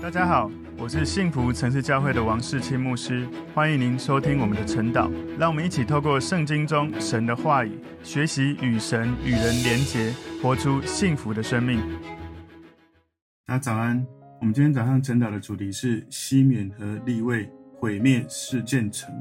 大家好，我是幸福城市教会的王世清牧师，欢迎您收听我们的晨祷。让我们一起透过圣经中神的话语，学习与神与人连结，活出幸福的生命。大家早安，我们今天早上晨祷的主题是西缅和利未毁灭示剑城。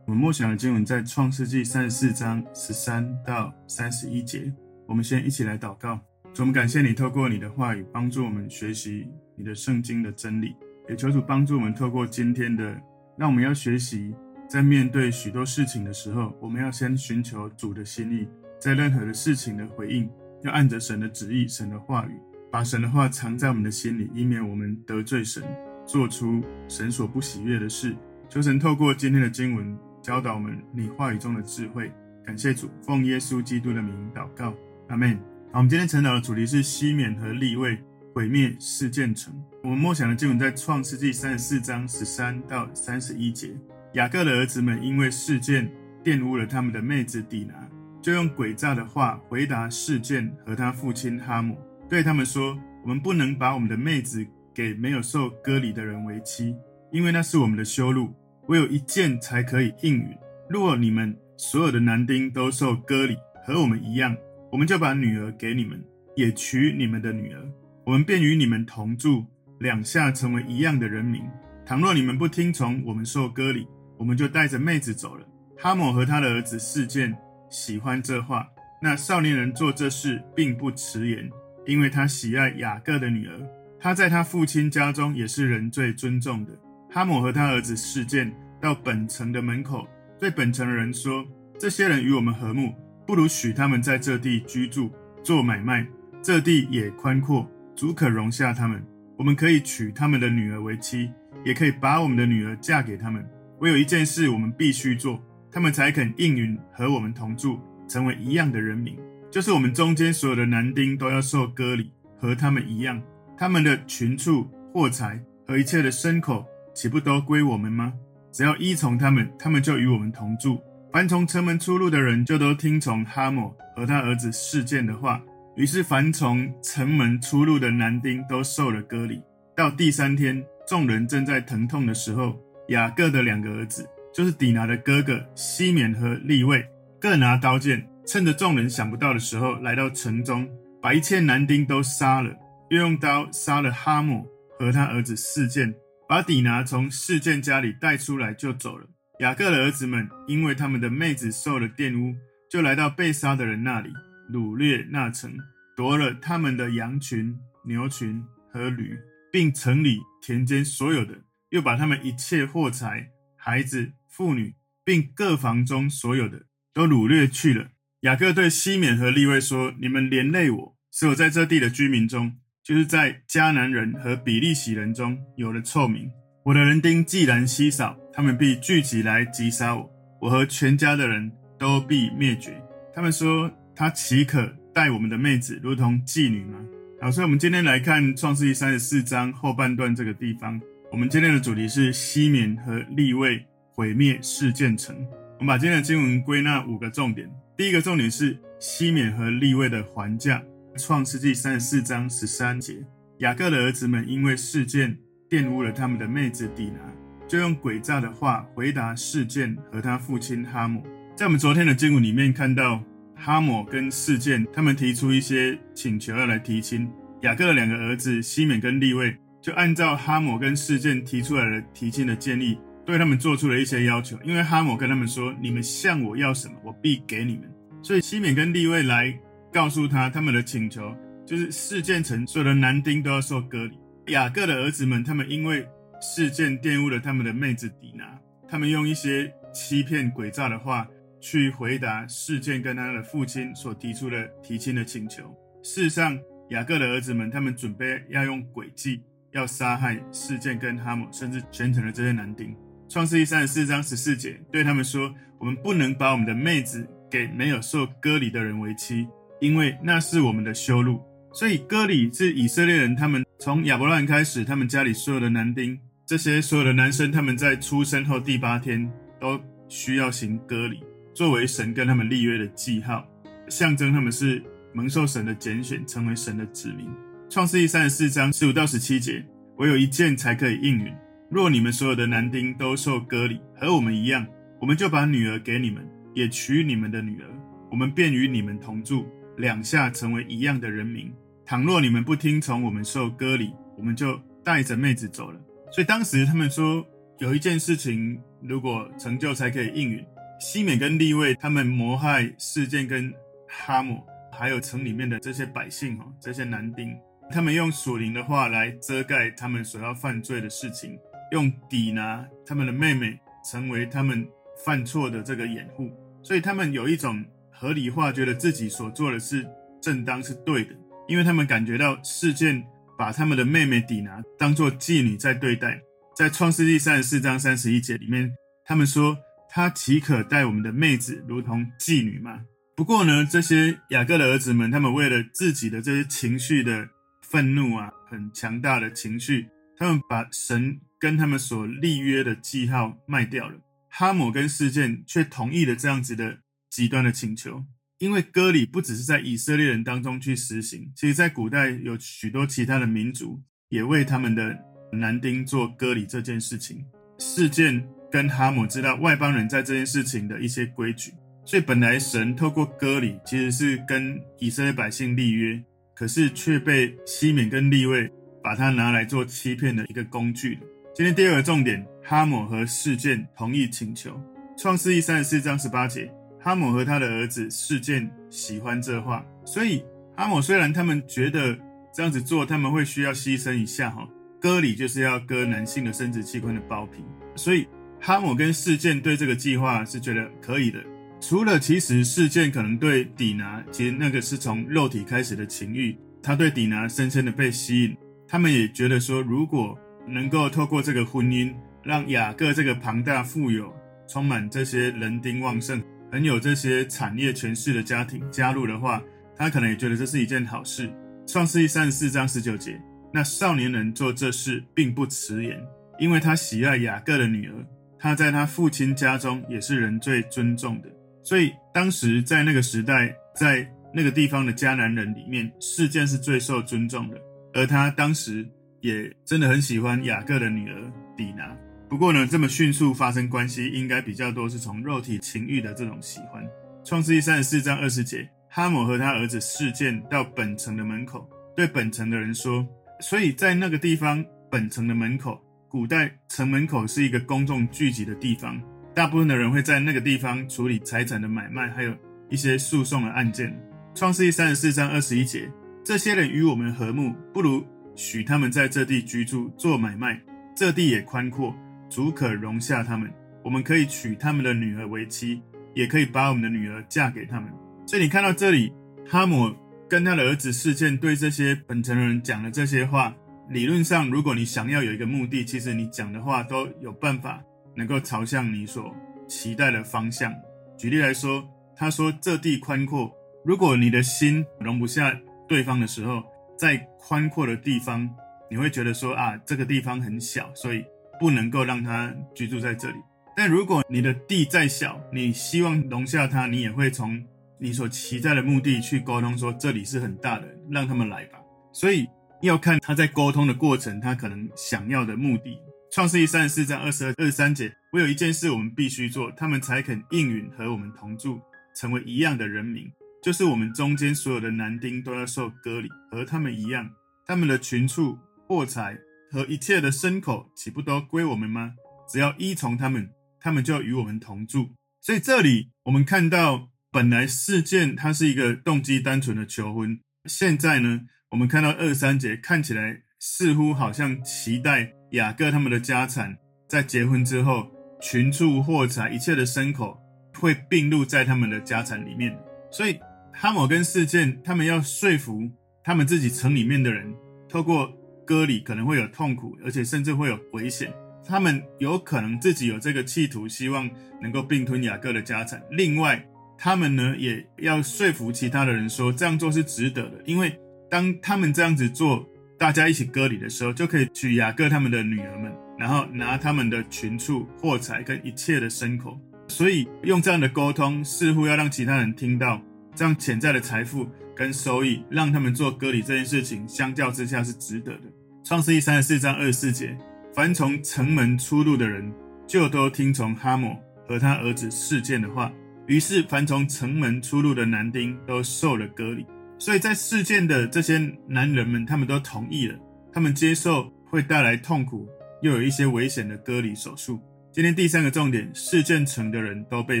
我们默想的经文在创世纪三十四章十三到三十一节。我们先一起来祷告。主，我们感谢你透过你的话语帮助我们学习你的圣经的真理，也求主帮助我们透过今天的，让我们要学习，在面对许多事情的时候，我们要先寻求主的心意，在任何的事情的回应，要按着神的旨意、神的话语，把神的话藏在我们的心里，以免我们得罪神，做出神所不喜悦的事。求神透过今天的经文教导我们你话语中的智慧。感谢主，奉耶稣基督的名祷告，阿门。好，我们今天晨祷的主题是西缅和利未毁灭事件城。我们默想的经文在创世纪三十四章十三到三十一节。雅各的儿子们因为事件玷污了他们的妹子底拿，就用诡诈的话回答事件和他父亲哈姆，对他们说：“我们不能把我们的妹子给没有受割礼的人为妻，因为那是我们的羞辱。唯有一件才可以应允。若你们所有的男丁都受割礼，和我们一样。”我们就把女儿给你们，也娶你们的女儿，我们便与你们同住，两下成为一样的人民。倘若你们不听从我们受割礼，我们就带着妹子走了。哈抹和他的儿子示剑喜欢这话，那少年人做这事并不迟延，因为他喜爱雅各的女儿，他在他父亲家中也是人最尊重的。哈姆和他儿子示剑到本城的门口，对本城的人说：这些人与我们和睦。不如许他们在这地居住、做买卖。这地也宽阔，足可容下他们。我们可以娶他们的女儿为妻，也可以把我们的女儿嫁给他们。唯有一件事我们必须做，他们才肯应允和我们同住，成为一样的人民。就是我们中间所有的男丁都要受割礼，和他们一样。他们的群畜、货财和一切的牲口，岂不都归我们吗？只要依从他们，他们就与我们同住。凡从城门出入的人，就都听从哈抹和他儿子示剑的话。于是，凡从城门出入的男丁都受了割礼。到第三天，众人正在疼痛的时候，雅各的两个儿子，就是底拿的哥哥西缅和利未，各拿刀剑，趁着众人想不到的时候，来到城中，把一切男丁都杀了，又用刀杀了哈姆和他儿子示剑，把底拿从示剑家里带出来，就走了。雅各的儿子们因为他们的妹子受了玷污，就来到被杀的人那里，掳掠那城，夺了他们的羊群、牛群和驴，并城里田间所有的，又把他们一切货财、孩子、妇女，并各房中所有的，都掳掠去了。雅各对西缅和利未说：“你们连累我，使我在这地的居民中，就是在迦南人和比利洗人中有了臭名。我的人丁既然稀少。”他们必聚集来击杀我，我和全家的人都必灭绝。他们说：“他岂可待我们的妹子如同妓女吗？”好，所以我们今天来看创世纪三十四章后半段这个地方。我们今天的主题是西缅和利未毁灭事件城。我们把今天的经文归纳五个重点。第一个重点是西缅和利未的还价。创世纪三十四章十三节，雅各的儿子们因为事件玷污了他们的妹子底拿。就用诡诈的话回答事件和他父亲哈姆。在我们昨天的经文里面看到，哈姆跟事件他们提出一些请求要来提亲。雅各的两个儿子西缅跟利未就按照哈姆跟事件提出来的提亲的建议，对他们做出了一些要求。因为哈姆跟他们说：“你们向我要什么，我必给你们。”所以西缅跟利未来告诉他他们的请求，就是事件城所有的男丁都要受隔离。雅各的儿子们他们因为事件玷污了他们的妹子底拿，他们用一些欺骗诡诈的话去回答事件跟他的父亲所提出的提亲的请求。事实上，雅各的儿子们他们准备要用诡计，要杀害事件跟哈姆，甚至全城的这些男丁。创世记三十四章十四节对他们说：“我们不能把我们的妹子给没有受割礼的人为妻，因为那是我们的羞辱。”所以割礼是以色列人他们从亚伯兰开始，他们家里所有的男丁。这些所有的男生，他们在出生后第八天都需要行割礼，作为神跟他们立约的记号，象征他们是蒙受神的拣选，成为神的子民。创世记三十四章十五到十七节，唯有一件才可以应允。若你们所有的男丁都受割礼，和我们一样，我们就把女儿给你们，也娶你们的女儿，我们便与你们同住，两下成为一样的人民。倘若你们不听从我们受割礼，我们就带着妹子走了。所以当时他们说，有一件事情如果成就才可以应允。西缅跟利未他们谋害事件跟哈姆，还有城里面的这些百姓哈，这些男丁，他们用属灵的话来遮盖他们所要犯罪的事情。用底拿他们的妹妹成为他们犯错的这个掩护，所以他们有一种合理化，觉得自己所做的是正当是对的，因为他们感觉到事件把他们的妹妹底拿当做妓女在对待。在创世纪三十四章三十一节里面，他们说他岂可待我们的妹子如同妓女吗？不过呢，这些雅各的儿子们，他们为了自己的这些情绪的愤怒啊，很强大的情绪，他们把神。跟他们所立约的记号卖掉了，哈姆跟事件却同意了这样子的极端的请求，因为割礼不只是在以色列人当中去实行，其实在古代有许多其他的民族也为他们的男丁做割礼这件事情。事件跟哈姆知道外邦人在这件事情的一些规矩，所以本来神透过割礼其实是跟以色列百姓立约，可是却被西缅跟利未把它拿来做欺骗的一个工具。今天第二个重点，哈姆和事件同意请求。创世记三十四章十八节，哈姆和他的儿子事件喜欢这话，所以哈姆虽然他们觉得这样子做他们会需要牺牲一下哈，割礼就是要割男性的生殖器官的包皮，所以哈姆跟事件对这个计划是觉得可以的。除了其实事件可能对底拿，其实那个是从肉体开始的情欲，他对底拿深深的被吸引，他们也觉得说如果。能够透过这个婚姻，让雅各这个庞大、富有、充满这些人丁旺盛、很有这些产业权势的家庭加入的话，他可能也觉得这是一件好事。创世记三十四章十九节，那少年人做这事并不迟延，因为他喜爱雅各的女儿，他在他父亲家中也是人最尊重的。所以当时在那个时代，在那个地方的迦南人里面，事件是最受尊重的，而他当时。也真的很喜欢雅各的女儿底拿，不过呢，这么迅速发生关系，应该比较多是从肉体情欲的这种喜欢。创世记三十四章二十节，哈姆和他儿子事件到本城的门口，对本城的人说，所以在那个地方，本城的门口，古代城门口是一个公众聚集的地方，大部分的人会在那个地方处理财产的买卖，还有一些诉讼的案件。创世记三十四章二十一节，这些人与我们和睦，不如。许他们在这地居住做买卖，这地也宽阔，足可容下他们。我们可以娶他们的女儿为妻，也可以把我们的女儿嫁给他们。所以你看到这里，哈姆跟他的儿子示剑对这些本城的人讲了这些话。理论上，如果你想要有一个目的，其实你讲的话都有办法能够朝向你所期待的方向。举例来说，他说这地宽阔，如果你的心容不下对方的时候。在宽阔的地方，你会觉得说啊，这个地方很小，所以不能够让他居住在这里。但如果你的地再小，你希望容下他，你也会从你所期待的目的去沟通，说这里是很大的，让他们来吧。所以要看他在沟通的过程，他可能想要的目的。创世记三十四章二十二、二十三节，唯有一件事我们必须做，他们才肯应允和我们同住，成为一样的人民。就是我们中间所有的男丁都要受割礼，和他们一样。他们的群畜、货财和一切的牲口，岂不都归我们吗？只要依从他们，他们就要与我们同住。所以这里我们看到，本来事件它是一个动机单纯的求婚，现在呢，我们看到二三节看起来似乎好像期待雅各他们的家产，在结婚之后，群畜、货财、一切的牲口会并入在他们的家产里面。所以。哈抹跟事件，他们要说服他们自己城里面的人，透过割礼可能会有痛苦，而且甚至会有危险。他们有可能自己有这个企图，希望能够并吞雅各的家产。另外，他们呢也要说服其他的人说，这样做是值得的，因为当他们这样子做，大家一起割礼的时候，就可以娶雅各他们的女儿们，然后拿他们的群畜、货财跟一切的牲口。所以用这样的沟通，似乎要让其他人听到。这样潜在的财富跟收益，让他们做割礼这件事情，相较之下是值得的。创世记三十四章二十四节，凡从城门出入的人，就都听从哈抹和他儿子示剑的话。于是，凡从城门出入的男丁都受了割礼。所以在事件的这些男人们，他们都同意了，他们接受会带来痛苦又有一些危险的割礼手术。今天第三个重点，事件城的人都被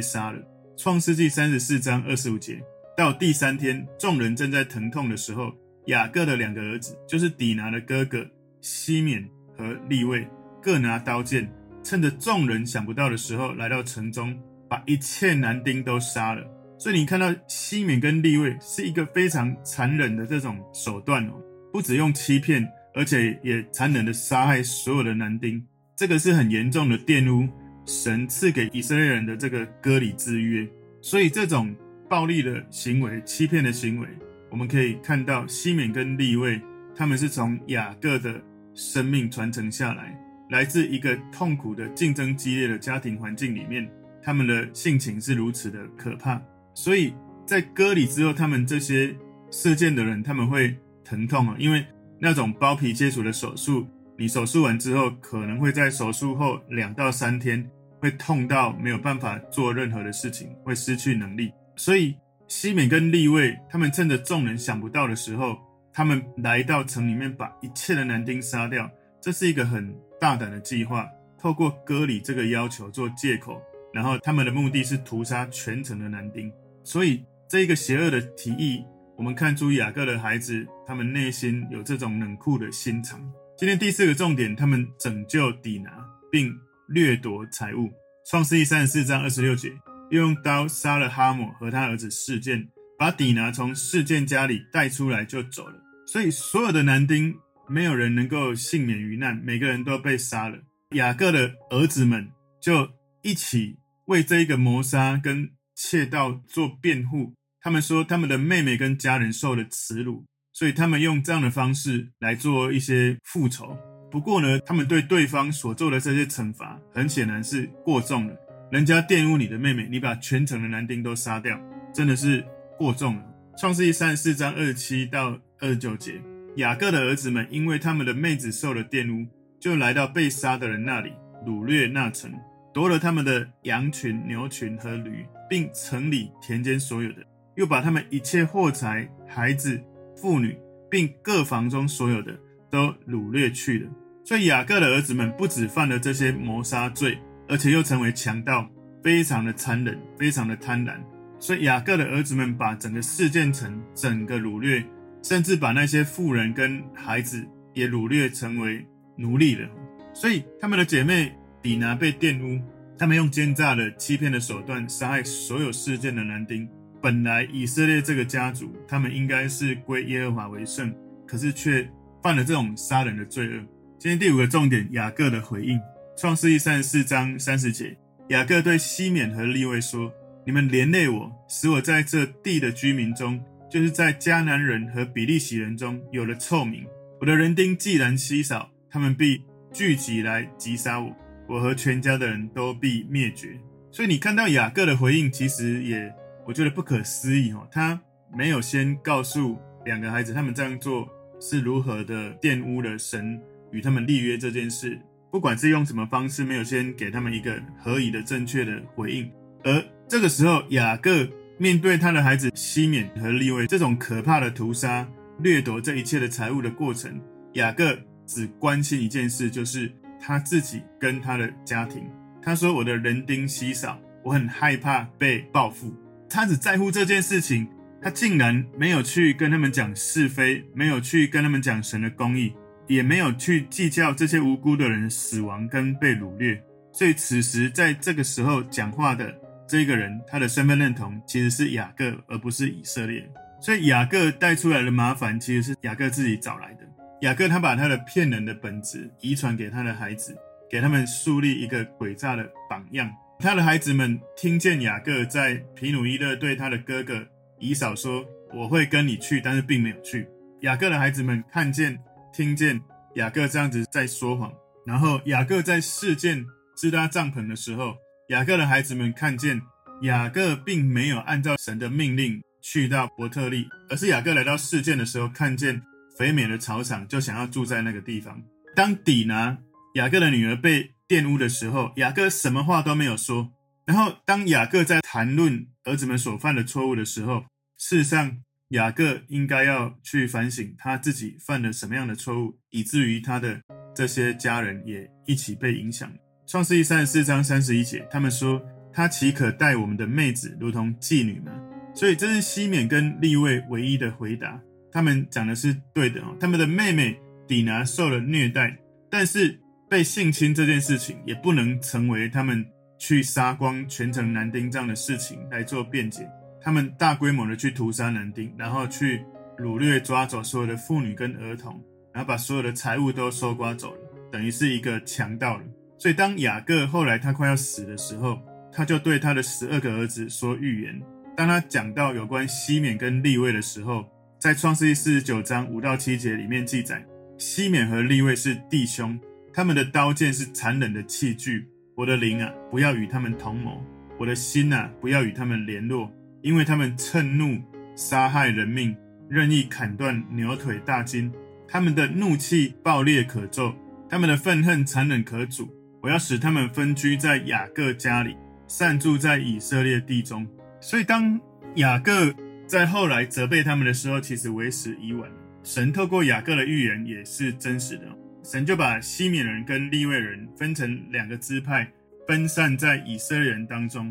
杀了。创世纪三十四章二十五节，到第三天，众人正在疼痛的时候，雅各的两个儿子，就是底拿的哥哥西缅和利未，各拿刀剑。趁着众人想不到的时候，来到城中，把一切男丁都杀了。所以你看到西缅跟利未是一个非常残忍的这种手段哦，不只用欺骗，而且也残忍的杀害所有的男丁。这个是很严重的玷污神赐给以色列人的这个割礼之约。所以这种暴力的行为、欺骗的行为，我们可以看到西缅跟利未，他们是从雅各的生命传承下来。来自一个痛苦的、竞争激烈的家庭环境里面，他们的性情是如此的可怕。所以在割礼之后，他们这些射箭的人，他们会疼痛啊，因为那种包皮切除的手术，你手术完之后，可能会在手术后两到三天会痛到没有办法做任何的事情，会失去能力。所以西敏跟利未，他们趁着众人想不到的时候，他们来到城里面，把一切的男丁杀掉。这是一个很大胆的计划，透过割礼这个要求做借口，然后他们的目的是屠杀全城的男丁。所以这一个邪恶的提议，我们看出雅各的孩子，他们内心有这种冷酷的心肠。今天第四个重点，他们拯救底拿，并掠夺财物。创世记三十四章二十六节，又用刀杀了哈姆和他儿子事件，把底拿从事件家里带出来就走了。所以所有的男丁。没有人能够幸免于难，每个人都被杀了。雅各的儿子们就一起为这一个谋杀跟窃盗做辩护。他们说他们的妹妹跟家人受了耻辱，所以他们用这样的方式来做一些复仇。不过呢，他们对对方所做的这些惩罚，很显然是过重了。人家玷污你的妹妹，你把全城的男丁都杀掉，真的是过重了。创世记三十四章二十七到二十九节。雅各的儿子们因为他们的妹子受了玷污，就来到被杀的人那里，掳掠那城，夺了他们的羊群、牛群和驴，并城里田间所有的，又把他们一切货财、孩子、妇女，并各房中所有的都掳掠去了。所以雅各的儿子们不止犯了这些谋杀罪，而且又成为强盗，非常的残忍，非常的贪婪。所以雅各的儿子们把整个事件城整个掳掠。甚至把那些妇人跟孩子也掳掠成为奴隶了。所以他们的姐妹底拿被玷污，他们用奸诈的欺骗的手段杀害所有示剑的男丁。本来以色列这个家族，他们应该是归耶和华为圣，可是却犯了这种杀人的罪恶。今天第五个重点，雅各的回应，创世记三十四章三十节，雅各对西缅和利未说：“你们连累我，使我在这地的居民中。”就是在迦南人和比利洗人中有了臭名。我的人丁既然稀少，他们必聚集来击杀我，我和全家的人都必灭绝。所以你看到雅各的回应，其实也我觉得不可思议哦。他没有先告诉两个孩子，他们这样做是如何的玷污了神与他们立约这件事。不管是用什么方式，没有先给他们一个合宜的、正确的回应。而这个时候，雅各。面对他的孩子西缅和利未这种可怕的屠杀、掠夺这一切的财物的过程，雅各只关心一件事，就是他自己跟他的家庭。他说：“我的人丁稀少，我很害怕被报复。”他只在乎这件事情，他竟然没有去跟他们讲是非，没有去跟他们讲神的公义，也没有去计较这些无辜的人死亡跟被掳掠。所以此时在这个时候讲话的。这个人他的身份认同其实是雅各，而不是以色列。所以雅各带出来的麻烦，其实是雅各自己找来的。雅各他把他的骗人的本质遗传给他的孩子，给他们树立一个诡诈的榜样。他的孩子们听见雅各在皮努伊勒对他的哥哥以扫说：“我会跟你去”，但是并没有去。雅各的孩子们看见、听见雅各这样子在说谎，然后雅各在事件支搭帐篷的时候。雅各的孩子们看见雅各并没有按照神的命令去到伯特利，而是雅各来到事件的时候，看见肥美的草场，就想要住在那个地方。当底拿雅各的女儿被玷污的时候，雅各什么话都没有说。然后当雅各在谈论儿子们所犯的错误的时候，事实上雅各应该要去反省他自己犯了什么样的错误，以至于他的这些家人也一起被影响。创世记三十四章三十一节，他们说：“他岂可待我们的妹子如同妓女吗？”所以这是西缅跟利未唯一的回答。他们讲的是对的哦。他们的妹妹底拿受了虐待，但是被性侵这件事情也不能成为他们去杀光全城男丁这样的事情来做辩解。他们大规模的去屠杀男丁，然后去掳掠抓走所有的妇女跟儿童，然后把所有的财物都搜刮走了，等于是一个强盗了。所以当雅各后来他快要死的时候，他就对他的十二个儿子说预言。当他讲到有关西缅跟利未的时候，在创世记四十九章五到七节里面记载，西缅和利未是弟兄，他们的刀剑是残忍的器具。我的灵啊，不要与他们同谋；我的心啊，不要与他们联络，因为他们趁怒杀害人命，任意砍断牛腿大筋。他们的怒气暴烈可咒，他们的愤恨残忍可阻。我要使他们分居在雅各家里，散住在以色列地中。所以，当雅各在后来责备他们的时候，其实为时已晚。神透过雅各的预言也是真实的。神就把西缅人跟利未人分成两个支派，分散在以色列人当中。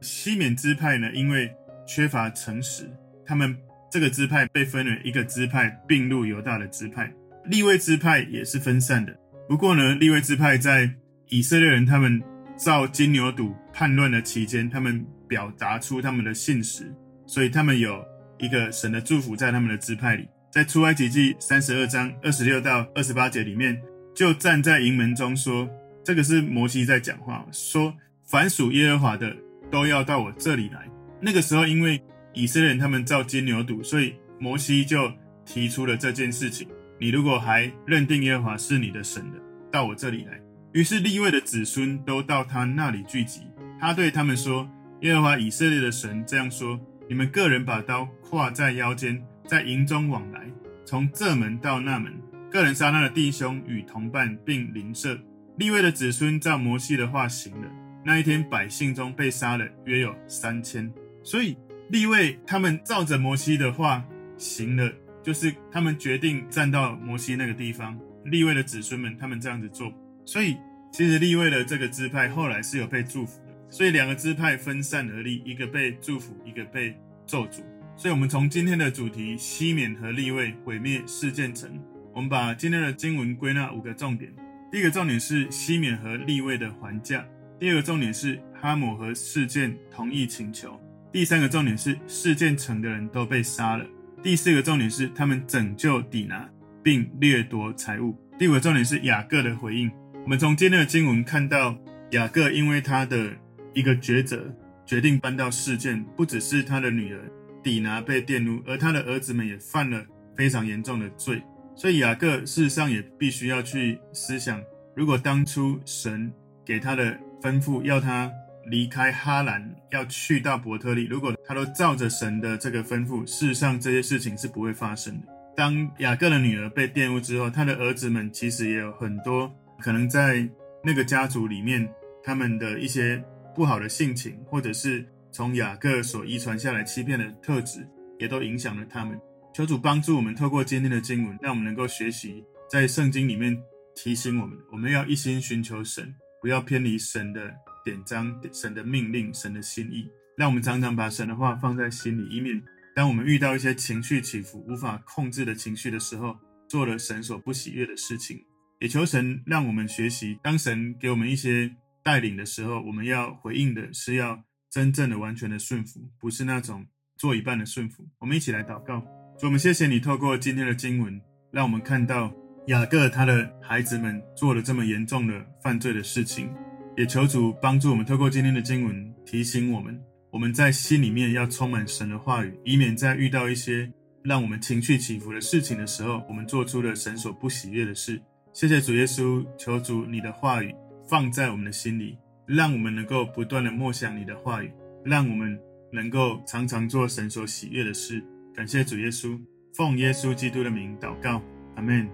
西缅支派呢，因为缺乏诚实，他们这个支派被分为一个支派，并入犹大的支派。利未支派也是分散的。不过呢，利未支派在以色列人他们造金牛犊叛乱的期间，他们表达出他们的信实，所以他们有一个神的祝福在他们的支派里。在出埃及记三十二章二十六到二十八节里面，就站在营门中说：“这个是摩西在讲话，说凡属耶和华的都要到我这里来。”那个时候，因为以色列人他们造金牛犊，所以摩西就提出了这件事情：“你如果还认定耶和华是你的神的，到我这里来。”于是立位的子孙都到他那里聚集。他对他们说：“耶和华以色列的神这样说：你们个人把刀挎在腰间，在营中往来，从这门到那门，个人杀他的弟兄与同伴，并邻舍。利未的子孙照摩西的话行了。那一天，百姓中被杀了约有三千。所以利未他们照着摩西的话行了，就是他们决定站到摩西那个地方。利未的子孙们他们这样子做。”所以，其实利未的这个支派后来是有被祝福。所以两个支派分散而立，一个被祝福，一个被咒诅。所以，我们从今天的主题西缅和利未毁灭示剑城，我们把今天的经文归纳五个重点。第一个重点是西缅和利未的还价；第二个重点是哈姆和示剑同意请求；第三个重点是示剑城的人都被杀了；第四个重点是他们拯救底拿并掠夺财物；第五个重点是雅各的回应。我们从今天的经文看到，雅各因为他的一个抉择，决定搬到事件。不只是他的女儿底拿被玷污，而他的儿子们也犯了非常严重的罪。所以雅各事实上也必须要去思想：如果当初神给他的吩咐，要他离开哈兰，要去到伯特利，如果他都照着神的这个吩咐，事实上这些事情是不会发生的。当雅各的女儿被玷污之后，他的儿子们其实也有很多。可能在那个家族里面，他们的一些不好的性情，或者是从雅各所遗传下来欺骗的特质，也都影响了他们。求主帮助我们，透过今天的经文，让我们能够学习在圣经里面提醒我们，我们要一心寻求神，不要偏离神的典章、神的命令、神的心意。让我们常常把神的话放在心里，以免当我们遇到一些情绪起伏、无法控制的情绪的时候，做了神所不喜悦的事情。也求神让我们学习，当神给我们一些带领的时候，我们要回应的是要真正的、完全的顺服，不是那种做一半的顺服。我们一起来祷告，主，我们谢谢你透过今天的经文，让我们看到雅各他的孩子们做了这么严重的犯罪的事情。也求主帮助我们透过今天的经文提醒我们，我们在心里面要充满神的话语，以免在遇到一些让我们情绪起伏的事情的时候，我们做出了神所不喜悦的事。谢谢主耶稣，求主你的话语放在我们的心里，让我们能够不断的默想你的话语，让我们能够常常做神所喜悦的事。感谢主耶稣，奉耶稣基督的名祷告，阿门。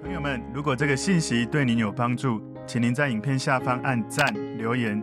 朋友们，如果这个信息对您有帮助，请您在影片下方按赞、留言，